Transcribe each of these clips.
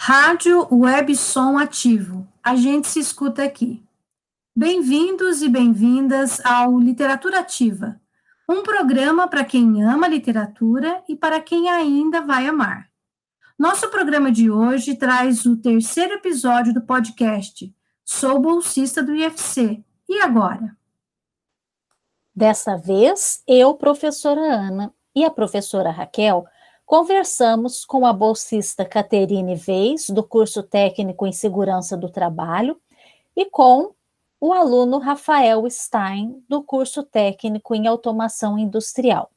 Rádio Web Som Ativo. A gente se escuta aqui. Bem-vindos e bem-vindas ao Literatura Ativa, um programa para quem ama literatura e para quem ainda vai amar. Nosso programa de hoje traz o terceiro episódio do podcast Sou bolsista do IFC. E agora? Dessa vez, eu, professora Ana, e a professora Raquel conversamos com a bolsista Caterine Veis, do curso técnico em segurança do trabalho, e com o aluno Rafael Stein, do curso técnico em automação industrial.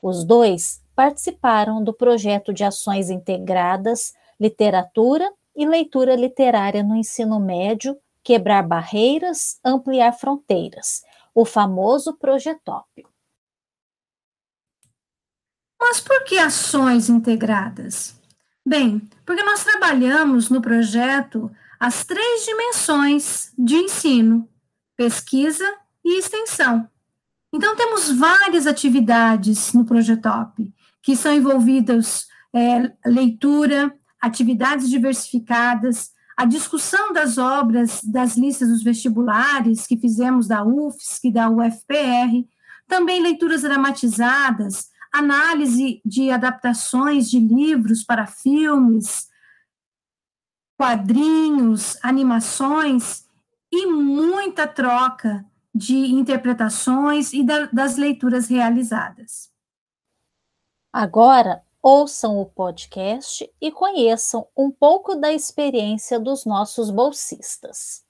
Os dois participaram do projeto de ações integradas Literatura e Leitura Literária no Ensino Médio, Quebrar Barreiras, Ampliar Fronteiras, o famoso Projetop. Mas por que ações integradas? Bem, porque nós trabalhamos no projeto as três dimensões de ensino: pesquisa e extensão. Então, temos várias atividades no Projetop, que são envolvidas é, leitura, atividades diversificadas, a discussão das obras das listas dos vestibulares que fizemos da UFSC, da UFPR, também leituras dramatizadas, análise de adaptações de livros para filmes, quadrinhos, animações e muita troca de interpretações e da, das leituras realizadas. Agora, ouçam o podcast e conheçam um pouco da experiência dos nossos bolsistas.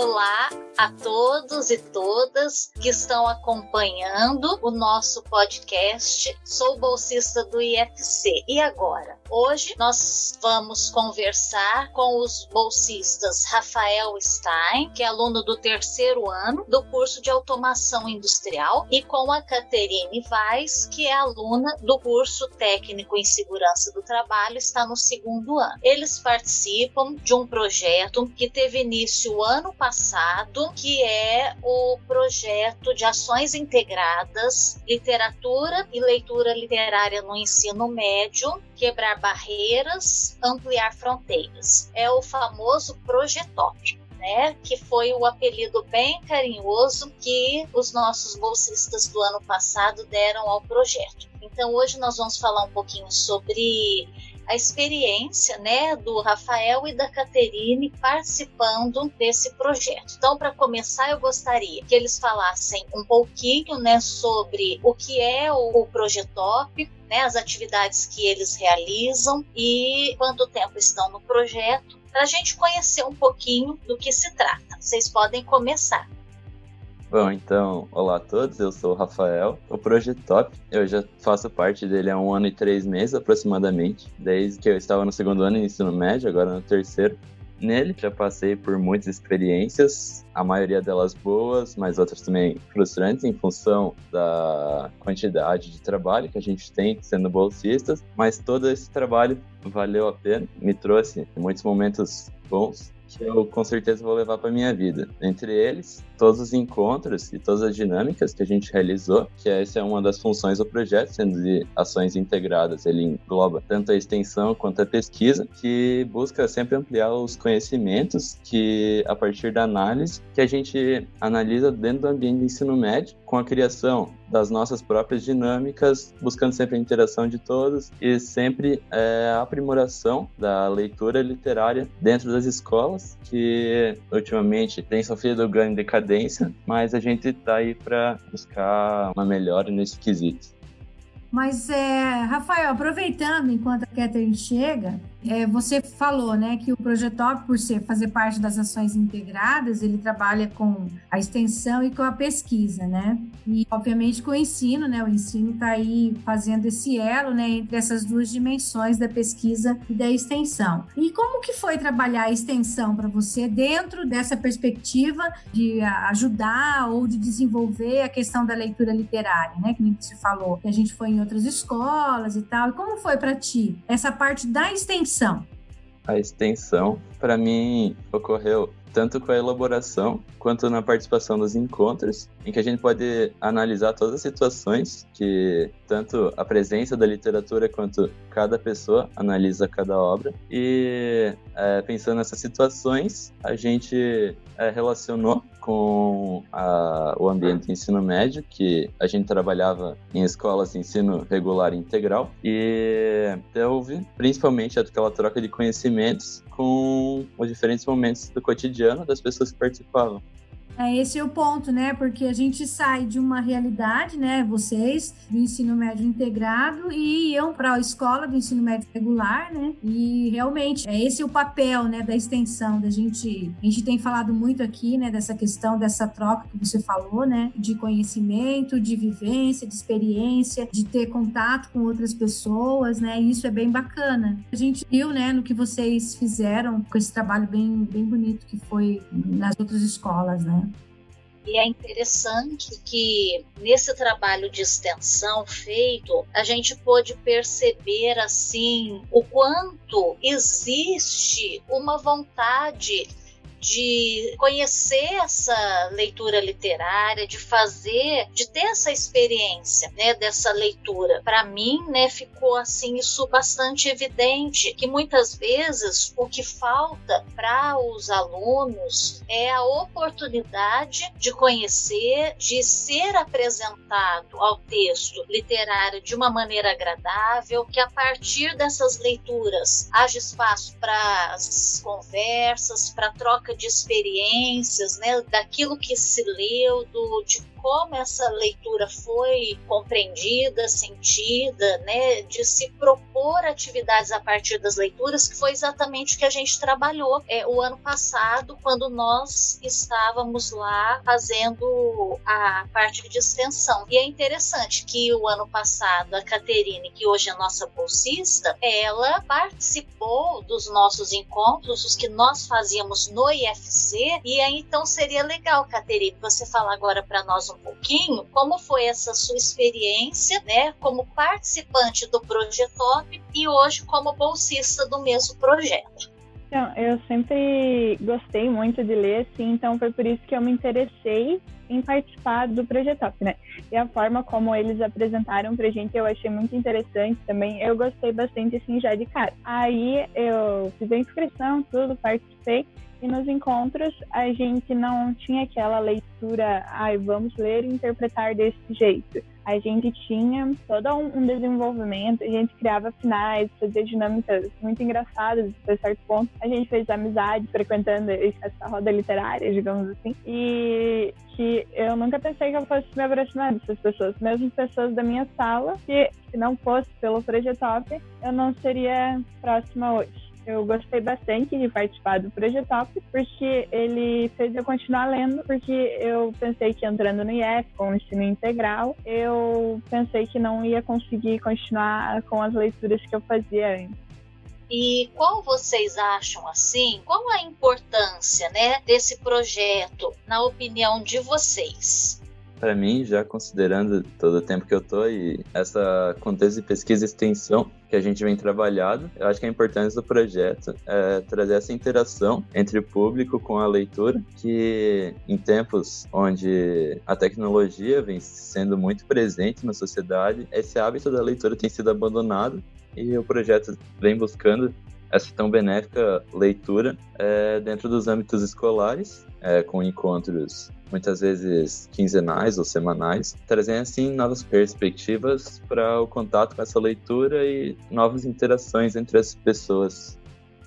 Olá a todos e todas que estão acompanhando o nosso podcast. Sou bolsista do IFC. E agora? Hoje nós vamos conversar com os bolsistas Rafael Stein, que é aluno do terceiro ano do curso de automação industrial, e com a Caterine Vaz, que é aluna do curso técnico em segurança do trabalho, está no segundo ano. Eles participam de um projeto que teve início ano passado que é o projeto de ações integradas, literatura e leitura literária no ensino médio, quebrar barreiras, ampliar fronteiras. É o famoso Projetop. Né, que foi o apelido bem carinhoso que os nossos bolsistas do ano passado deram ao projeto. Então, hoje nós vamos falar um pouquinho sobre a experiência né, do Rafael e da Caterine participando desse projeto. Então, para começar, eu gostaria que eles falassem um pouquinho né, sobre o que é o, o Projetop, né, as atividades que eles realizam e quanto tempo estão no projeto, para a gente conhecer um pouquinho do que se trata. Vocês podem começar. Bom, então, olá a todos, eu sou o Rafael. O Projeto Top, eu já faço parte dele há um ano e três meses aproximadamente, desde que eu estava no segundo ano de ensino médio, agora no terceiro. Nele já passei por muitas experiências, a maioria delas boas, mas outras também frustrantes em função da quantidade de trabalho que a gente tem sendo bolsistas, mas todo esse trabalho valeu a pena, me trouxe muitos momentos bons que eu com certeza vou levar para minha vida. Entre eles, todos os encontros e todas as dinâmicas que a gente realizou, que essa é uma das funções do projeto, sendo de ações integradas. Ele engloba tanto a extensão quanto a pesquisa, que busca sempre ampliar os conhecimentos que, a partir da análise, que a gente analisa dentro do ambiente de ensino médio, com a criação das nossas próprias dinâmicas, buscando sempre a interação de todos e sempre é, a aprimoração da leitura literária dentro das escolas, que ultimamente tem sofrido grande decadência, mas a gente está aí para buscar uma melhora nesse quesito. Mas, é, Rafael, aproveitando enquanto a Catherine chega, é, você falou né, que o Projetop, por ser, fazer parte das ações integradas, ele trabalha com a extensão e com a pesquisa, né? E, obviamente, com o ensino, né? O ensino está aí fazendo esse elo né, entre essas duas dimensões da pesquisa e da extensão. E como que foi trabalhar a extensão para você dentro dessa perspectiva de ajudar ou de desenvolver a questão da leitura literária, né? Que você falou, que a gente foi em outras escolas e tal. E como foi para ti essa parte da extensão? a extensão, para mim, ocorreu tanto com a elaboração quanto na participação dos encontros, em que a gente pode analisar todas as situações que tanto a presença da literatura quanto cada pessoa analisa cada obra. E é, pensando nessas situações, a gente é, relacionou com a, o ambiente de ensino médio, que a gente trabalhava em escolas de ensino regular integral, e houve principalmente aquela troca de conhecimentos com os diferentes momentos do cotidiano das pessoas que participavam. É, esse é o ponto, né? Porque a gente sai de uma realidade, né? Vocês, do ensino médio integrado, e iam para a escola do ensino médio regular, né? E realmente, é esse o papel, né, da extensão, da gente. A gente tem falado muito aqui, né, dessa questão, dessa troca que você falou, né? De conhecimento, de vivência, de experiência, de ter contato com outras pessoas, né? E isso é bem bacana. A gente viu, né, no que vocês fizeram com esse trabalho bem, bem bonito que foi nas outras escolas, né? E é interessante que nesse trabalho de extensão feito, a gente pôde perceber assim o quanto existe uma vontade de conhecer essa leitura literária, de fazer, de ter essa experiência, né, dessa leitura. Para mim, né, ficou assim isso bastante evidente que muitas vezes o que falta para os alunos é a oportunidade de conhecer, de ser apresentado ao texto literário de uma maneira agradável, que a partir dessas leituras haja espaço para as conversas, para troca troca de experiências, né, daquilo que se leu, do, de como essa leitura foi compreendida, sentida, né, de se propor atividades a partir das leituras, que foi exatamente o que a gente trabalhou é, o ano passado, quando nós estávamos lá fazendo a parte de extensão. E é interessante que o ano passado a Caterine, que hoje é nossa bolsista, ela participou dos nossos encontros, os que nós fazíamos no IFC, e aí então seria legal, Caterine, você falar agora para nós um pouquinho como foi essa sua experiência, né, como participante do Projetop e hoje como bolsista do mesmo projeto. Então, eu sempre gostei muito de ler, assim, então foi por isso que eu me interessei em participar do Projetop, né? E a forma como eles apresentaram pra gente eu achei muito interessante também. Eu gostei bastante, assim, já de cara. Aí eu fiz a inscrição, tudo, participei. E nos encontros a gente não tinha aquela leitura, ai, vamos ler e interpretar desse jeito. A gente tinha todo um desenvolvimento, a gente criava finais, fazia dinâmicas muito engraçadas, até certo ponto. A gente fez amizade frequentando essa roda literária, digamos assim. E que eu nunca pensei que eu fosse me aproximar dessas pessoas, mesmo pessoas da minha sala, que se não fosse pelo Projetop, eu não seria próxima hoje. Eu gostei bastante de participar do Projetop, porque ele fez eu continuar lendo, porque eu pensei que entrando no IF, com o ensino integral, eu pensei que não ia conseguir continuar com as leituras que eu fazia antes. E qual vocês acham assim? Qual a importância, né, desse projeto na opinião de vocês? para mim, já considerando todo o tempo que eu tô e essa contexto de pesquisa e extensão que a gente vem trabalhando, eu acho que a importância do projeto é trazer essa interação entre o público com a leitura, que em tempos onde a tecnologia vem sendo muito presente na sociedade, esse hábito da leitura tem sido abandonado e o projeto vem buscando essa tão benéfica leitura é, dentro dos âmbitos escolares, é, com encontros muitas vezes quinzenais ou semanais, trazendo assim novas perspectivas para o contato com essa leitura e novas interações entre as pessoas.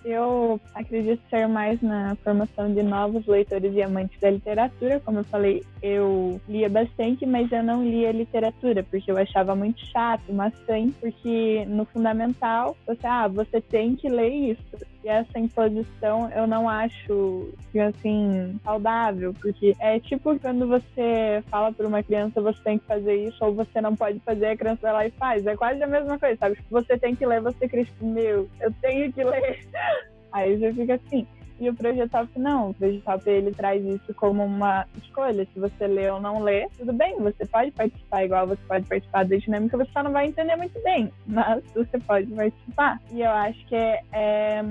Eu acredito ser mais na formação de novos leitores e amantes da literatura. Como eu falei, eu lia bastante, mas eu não lia literatura, porque eu achava muito chato, maçante, porque no fundamental, você, ah, você tem que ler isso. E essa imposição eu não acho, assim, saudável, porque é tipo quando você fala para uma criança você tem que fazer isso ou você não pode fazer, a criança vai lá e faz. É quase a mesma coisa, sabe? Você tem que ler, você cria, meu, eu tenho que ler. Aí já fica assim. E o Projetop não, o Projetop ele traz isso como uma escolha. Se você lê ou não lê, tudo bem, você pode participar igual você pode participar da dinâmica, você só não vai entender muito bem, mas você pode participar. E eu acho que é, é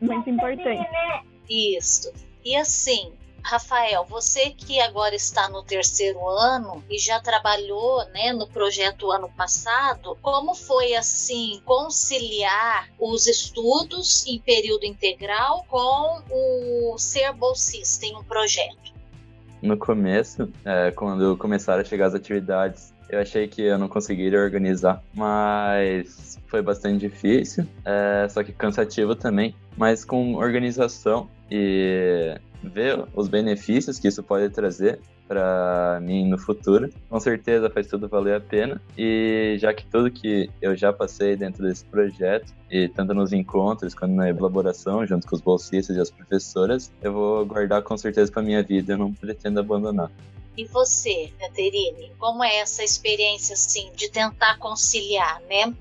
muito importante. Isso. E assim, Rafael, você que agora está no terceiro ano e já trabalhou né, no projeto ano passado, como foi assim conciliar os estudos em período integral com o ser bolsista em um projeto? No começo, é, quando começaram a chegar as atividades, eu achei que eu não conseguiria organizar, mas foi bastante difícil, é, só que cansativo também. Mas com organização e ver os benefícios que isso pode trazer para mim no futuro. Com certeza faz tudo valer a pena. E já que tudo que eu já passei dentro desse projeto, e tanto nos encontros quanto na elaboração, junto com os bolsistas e as professoras, eu vou guardar com certeza para minha vida. Eu não pretendo abandonar. E você, Caterine, como é essa experiência assim de tentar conciliar, né?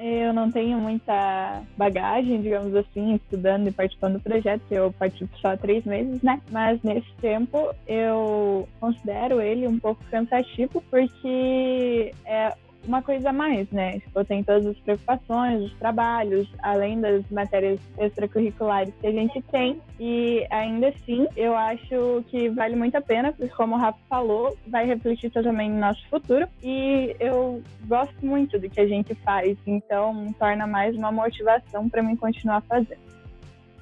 Eu não tenho muita bagagem, digamos assim, estudando e participando do projeto, eu participo só há três meses, né? Mas nesse tempo eu considero ele um pouco cansativo, porque é uma coisa a mais, né? Tipo, tem todas as preocupações, os trabalhos, além das matérias extracurriculares que a gente tem. E ainda assim, eu acho que vale muito a pena, porque como o Rafa falou, vai refletir também no nosso futuro. E eu gosto muito do que a gente faz, então torna mais uma motivação para mim continuar fazendo.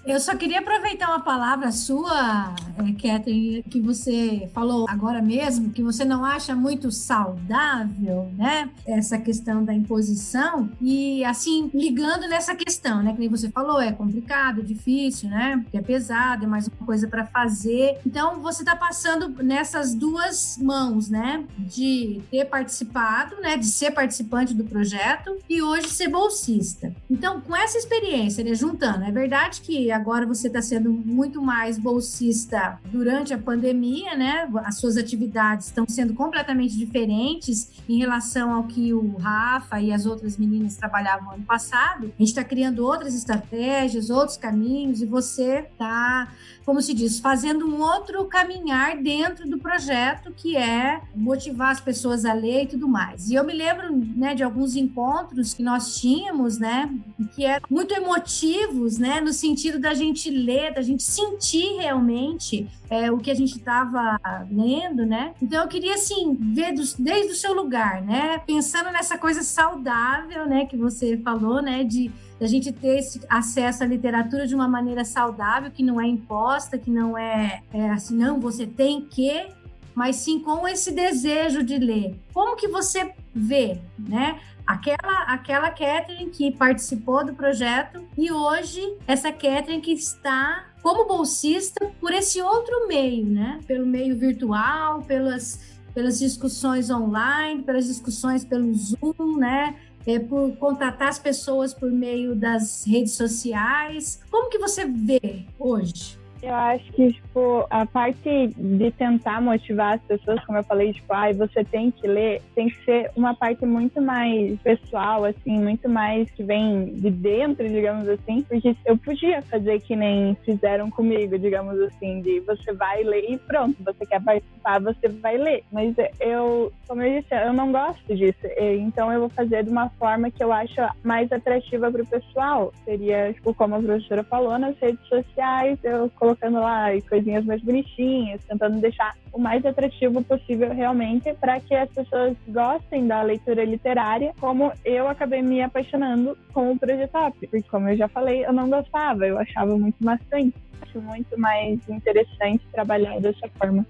Eu só queria aproveitar uma palavra sua, é, Catherine, que você falou agora mesmo, que você não acha muito saudável, né? Essa questão da imposição. E, assim, ligando nessa questão, né? Que nem você falou, é complicado, difícil, né? Porque é pesado, é mais uma coisa para fazer. Então, você está passando nessas duas mãos, né? De ter participado, né? De ser participante do projeto e hoje ser bolsista. Então, com essa experiência, né? Juntando, é verdade que agora você está sendo muito mais bolsista durante a pandemia, né? As suas atividades estão sendo completamente diferentes em relação ao que o Rafa e as outras meninas trabalhavam ano passado. A gente está criando outras estratégias, outros caminhos, e você está, como se diz, fazendo um outro caminhar dentro do projeto, que é motivar as pessoas a ler e tudo mais. E eu me lembro né, de alguns encontros que nós tínhamos, né? Que eram muito emotivos, né? No sentido da gente ler, da gente sentir realmente é, o que a gente estava lendo, né? Então eu queria assim ver dos, desde o seu lugar, né? Pensando nessa coisa saudável, né? Que você falou, né? De a gente ter esse acesso à literatura de uma maneira saudável, que não é imposta, que não é, é assim, não, você tem que, mas sim com esse desejo de ler. Como que você vê, né? Aquela, aquela Catherine que participou do projeto e hoje essa Catherine que está como bolsista por esse outro meio, né? Pelo meio virtual, pelas, pelas discussões online, pelas discussões pelo Zoom, né? É, por contatar as pessoas por meio das redes sociais. Como que você vê hoje? Eu acho que, tipo, a parte de tentar motivar as pessoas, como eu falei, tipo, ai, ah, você tem que ler, tem que ser uma parte muito mais pessoal, assim, muito mais que vem de dentro, digamos assim, porque eu podia fazer que nem fizeram comigo, digamos assim, de você vai ler e pronto, você quer participar, você vai ler. Mas eu, como eu disse, eu não gosto disso, então eu vou fazer de uma forma que eu acho mais atrativa para o pessoal. Seria, tipo, como a professora falou, nas redes sociais, eu colocando lá coisinhas mais bonitinhas, tentando deixar o mais atrativo possível realmente para que as pessoas gostem da leitura literária, como eu acabei me apaixonando com o Projetop, porque como eu já falei, eu não gostava, eu achava muito maçante, acho muito mais interessante trabalhar dessa forma.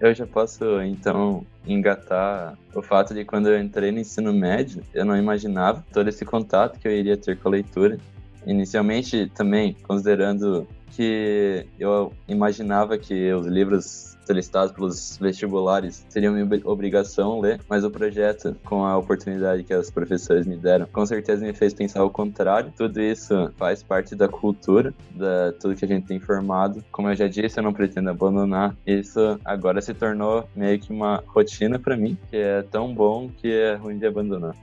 Eu já posso, então, engatar o fato de quando eu entrei no ensino médio, eu não imaginava todo esse contato que eu iria ter com a leitura. Inicialmente, também, considerando que eu imaginava que os livros solicitados pelos vestibulares seriam minha obrigação ler, mas o projeto, com a oportunidade que as professoras me deram, com certeza me fez pensar o contrário. Tudo isso faz parte da cultura, da tudo que a gente tem formado. Como eu já disse, eu não pretendo abandonar. Isso agora se tornou meio que uma rotina para mim, que é tão bom que é ruim de abandonar.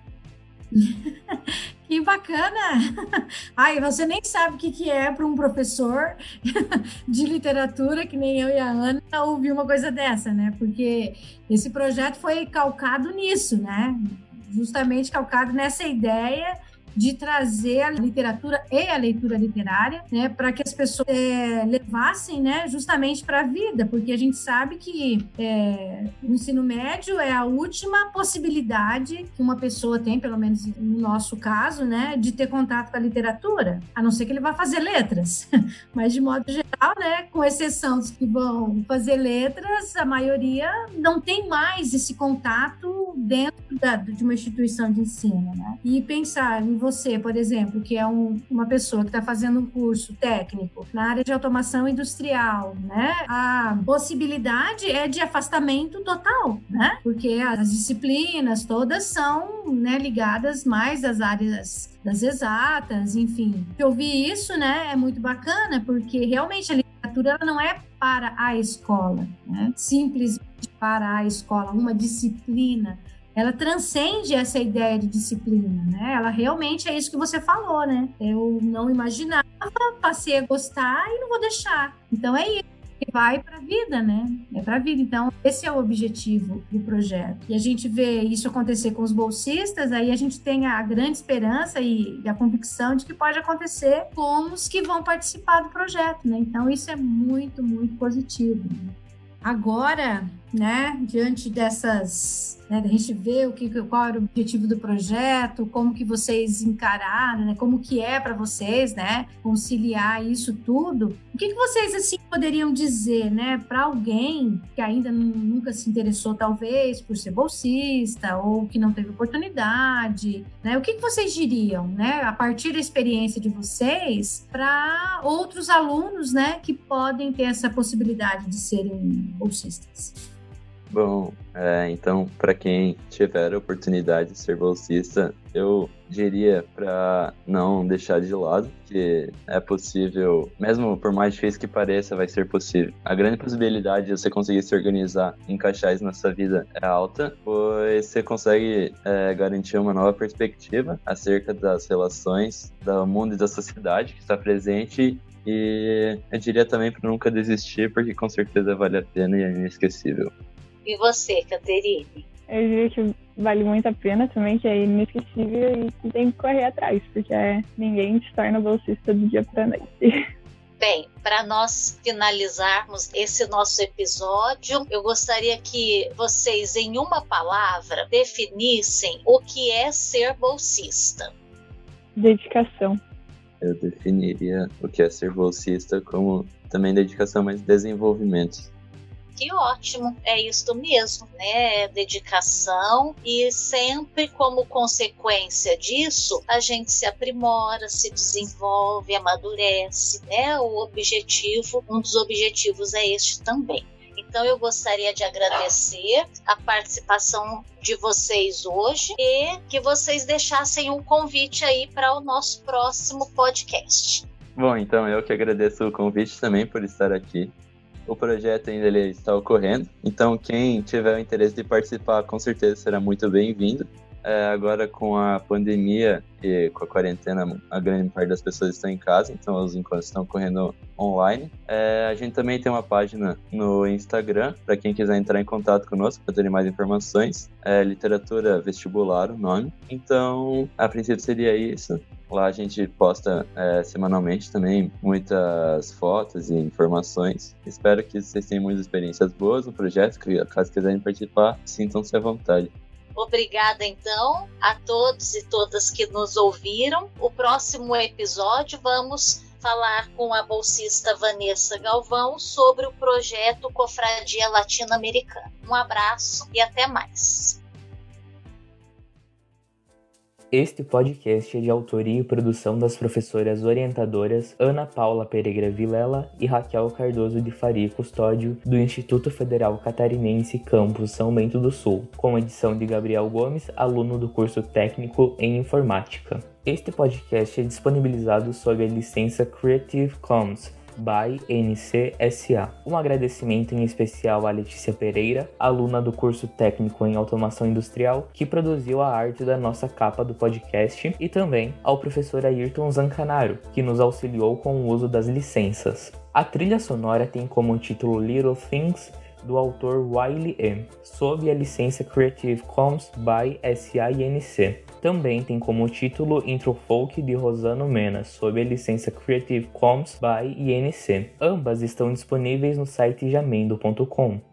Que bacana! Ai, você nem sabe o que, que é para um professor de literatura, que nem eu e a Ana, ouvir uma coisa dessa, né? Porque esse projeto foi calcado nisso, né? Justamente calcado nessa ideia de trazer a literatura e a leitura literária, né, para que as pessoas é, levassem, né, justamente para a vida, porque a gente sabe que é, o ensino médio é a última possibilidade que uma pessoa tem, pelo menos no nosso caso, né, de ter contato com a literatura, a não ser que ele vá fazer letras, mas de modo geral, né, com exceção dos que vão fazer letras, a maioria não tem mais esse contato dentro da, de uma instituição de ensino, né? E pensar em você, por exemplo, que é um, uma pessoa que está fazendo um curso técnico na área de automação industrial, né? A possibilidade é de afastamento total, né? Porque as disciplinas todas são né, ligadas mais às áreas das exatas, enfim. Ouvir isso, né, é muito bacana, porque realmente a literatura ela não é para a escola, né? simplesmente para a escola, uma disciplina ela transcende essa ideia de disciplina, né? Ela realmente é isso que você falou, né? Eu não imaginava, passei a gostar e não vou deixar. Então é isso vai para a vida, né? É para a vida. Então, esse é o objetivo do projeto. E a gente vê isso acontecer com os bolsistas, aí a gente tem a grande esperança e a convicção de que pode acontecer com os que vão participar do projeto, né? Então, isso é muito, muito positivo. Agora, né, diante dessas né, a gente vê o que, qual era o objetivo do projeto, como que vocês encararam, né, como que é para vocês, né, conciliar isso tudo. O que, que vocês assim poderiam dizer, né, para alguém que ainda nunca se interessou talvez por ser bolsista ou que não teve oportunidade, né? O que, que vocês diriam, né, a partir da experiência de vocês para outros alunos, né, que podem ter essa possibilidade de serem bolsistas? Bom, é, então, para quem tiver a oportunidade de ser bolsista, eu diria para não deixar de lado que é possível, mesmo por mais difícil que pareça, vai ser possível. A grande possibilidade de você conseguir se organizar, encaixar isso na sua vida é alta, pois você consegue é, garantir uma nova perspectiva acerca das relações do mundo e da sociedade que está presente e eu diria também para nunca desistir, porque com certeza vale a pena e é inesquecível. E você, Caterine? Eu diria que vale muito a pena também, que é inesquecível e que tem que correr atrás, porque é, ninguém se torna bolsista do dia para noite. Bem, para nós finalizarmos esse nosso episódio, eu gostaria que vocês, em uma palavra, definissem o que é ser bolsista. Dedicação. Eu definiria o que é ser bolsista como também dedicação, mas desenvolvimento que ótimo, é isso mesmo, né? Dedicação e sempre como consequência disso, a gente se aprimora, se desenvolve, amadurece, né? O objetivo, um dos objetivos é este também. Então eu gostaria de agradecer a participação de vocês hoje e que vocês deixassem um convite aí para o nosso próximo podcast. Bom, então eu que agradeço o convite também por estar aqui. O projeto ainda ele está ocorrendo, então quem tiver o interesse de participar, com certeza será muito bem-vindo. É, agora com a pandemia e com a quarentena, a grande parte das pessoas estão em casa, então os encontros estão correndo online. É, a gente também tem uma página no Instagram para quem quiser entrar em contato conosco para ter mais informações. É Literatura Vestibular o nome. Então, a princípio seria isso. Lá a gente posta é, semanalmente também muitas fotos e informações. Espero que vocês tenham muitas experiências boas no projeto. Caso quiserem participar, sintam-se à vontade. Obrigada, então, a todos e todas que nos ouviram. O próximo episódio vamos falar com a bolsista Vanessa Galvão sobre o projeto Cofradia Latino-Americana. Um abraço e até mais. Este podcast é de autoria e produção das professoras orientadoras Ana Paula Pereira Vilela e Raquel Cardoso de Faria Custódio, do Instituto Federal Catarinense Campus São Bento do Sul, com edição de Gabriel Gomes, aluno do curso técnico em informática. Este podcast é disponibilizado sob a licença Creative Commons by NCSA. Um agradecimento em especial à Letícia Pereira, aluna do curso técnico em automação industrial, que produziu a arte da nossa capa do podcast, e também ao professor Ayrton Zancanaro, que nos auxiliou com o uso das licenças. A trilha sonora tem como título Little Things do autor Wiley M., sob a licença Creative Commons by SINC. Também tem como título Intro Folk de Rosano Mena, sob a licença Creative Commons by INC. Ambas estão disponíveis no site jamendo.com.